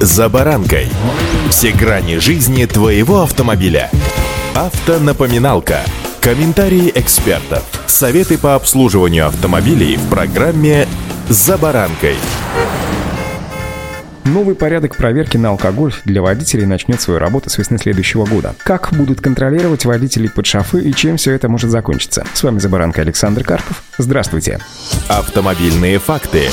«За баранкой». Все грани жизни твоего автомобиля. Автонапоминалка. Комментарии экспертов. Советы по обслуживанию автомобилей в программе «За баранкой». Новый порядок проверки на алкоголь для водителей начнет свою работу с весны следующего года. Как будут контролировать водителей под шофы и чем все это может закончиться? С вами «За баранкой» Александр Карпов. Здравствуйте. Автомобильные факты.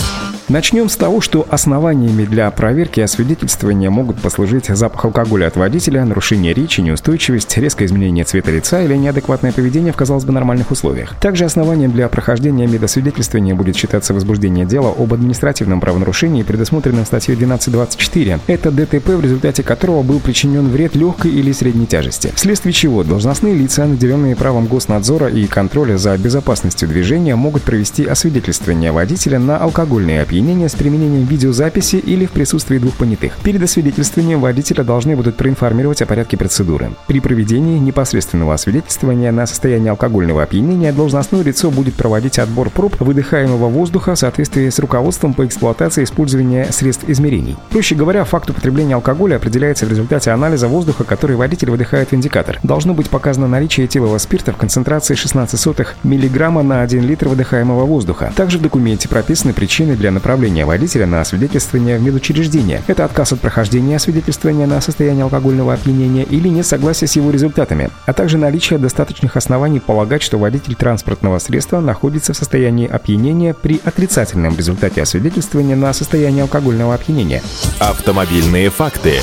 Начнем с того, что основаниями для проверки и освидетельствования могут послужить запах алкоголя от водителя, нарушение речи, неустойчивость, резкое изменение цвета лица или неадекватное поведение в, казалось бы, нормальных условиях. Также основанием для прохождения медосвидетельствования будет считаться возбуждение дела об административном правонарушении, предусмотренном статьей 1224. Это ДТП, в результате которого был причинен вред легкой или средней тяжести, вследствие чего должностные лица, наделенные правом госнадзора и контроля за безопасностью движения, могут провести освидетельствование водителя на алкогольные опьянения опьянения с применением видеозаписи или в присутствии двух понятых. Перед освидетельствованием водителя должны будут проинформировать о порядке процедуры. При проведении непосредственного освидетельствования на состояние алкогольного опьянения должностное лицо будет проводить отбор проб выдыхаемого воздуха в соответствии с руководством по эксплуатации использования средств измерений. Проще говоря, факт употребления алкоголя определяется в результате анализа воздуха, который водитель выдыхает в индикатор. Должно быть показано наличие этилового спирта в концентрации 16 мг на 1 литр выдыхаемого воздуха. Также в документе прописаны причины для направления водителя на освидетельствование в медучреждение. Это отказ от прохождения освидетельствования на состояние алкогольного опьянения или несогласие с его результатами, а также наличие достаточных оснований полагать, что водитель транспортного средства находится в состоянии опьянения при отрицательном результате освидетельствования на состояние алкогольного опьянения. Автомобильные факты.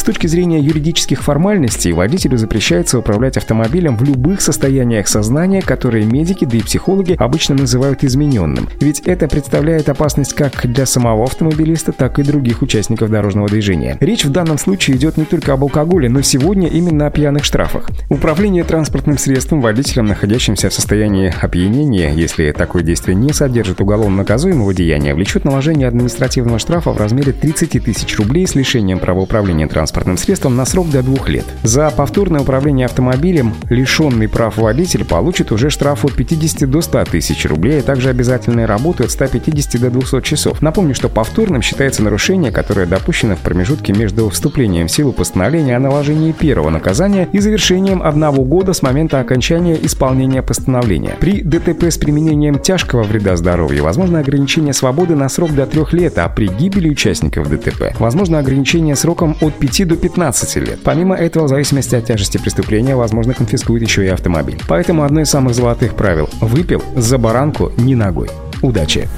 С точки зрения юридических формальностей, водителю запрещается управлять автомобилем в любых состояниях сознания, которые медики, да и психологи обычно называют измененным. Ведь это представляет опасность как для самого автомобилиста, так и других участников дорожного движения. Речь в данном случае идет не только об алкоголе, но сегодня именно о пьяных штрафах. Управление транспортным средством водителем, находящимся в состоянии опьянения, если такое действие не содержит уголовно наказуемого деяния, влечет наложение административного штрафа в размере 30 тысяч рублей с лишением права управления транспортным транспортным средством на срок до двух лет. За повторное управление автомобилем лишенный прав водитель получит уже штраф от 50 до 100 тысяч рублей, а также обязательные работы от 150 до 200 часов. Напомню, что повторным считается нарушение, которое допущено в промежутке между вступлением в силу постановления о наложении первого наказания и завершением одного года с момента окончания исполнения постановления. При ДТП с применением тяжкого вреда здоровью возможно ограничение свободы на срок до трех лет, а при гибели участников ДТП возможно ограничение сроком от 5 до 15 лет. Помимо этого, в зависимости от тяжести преступления, возможно, конфискуют еще и автомобиль. Поэтому одно из самых золотых правил – выпил за баранку не ногой. Удачи!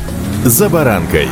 «За баранкой»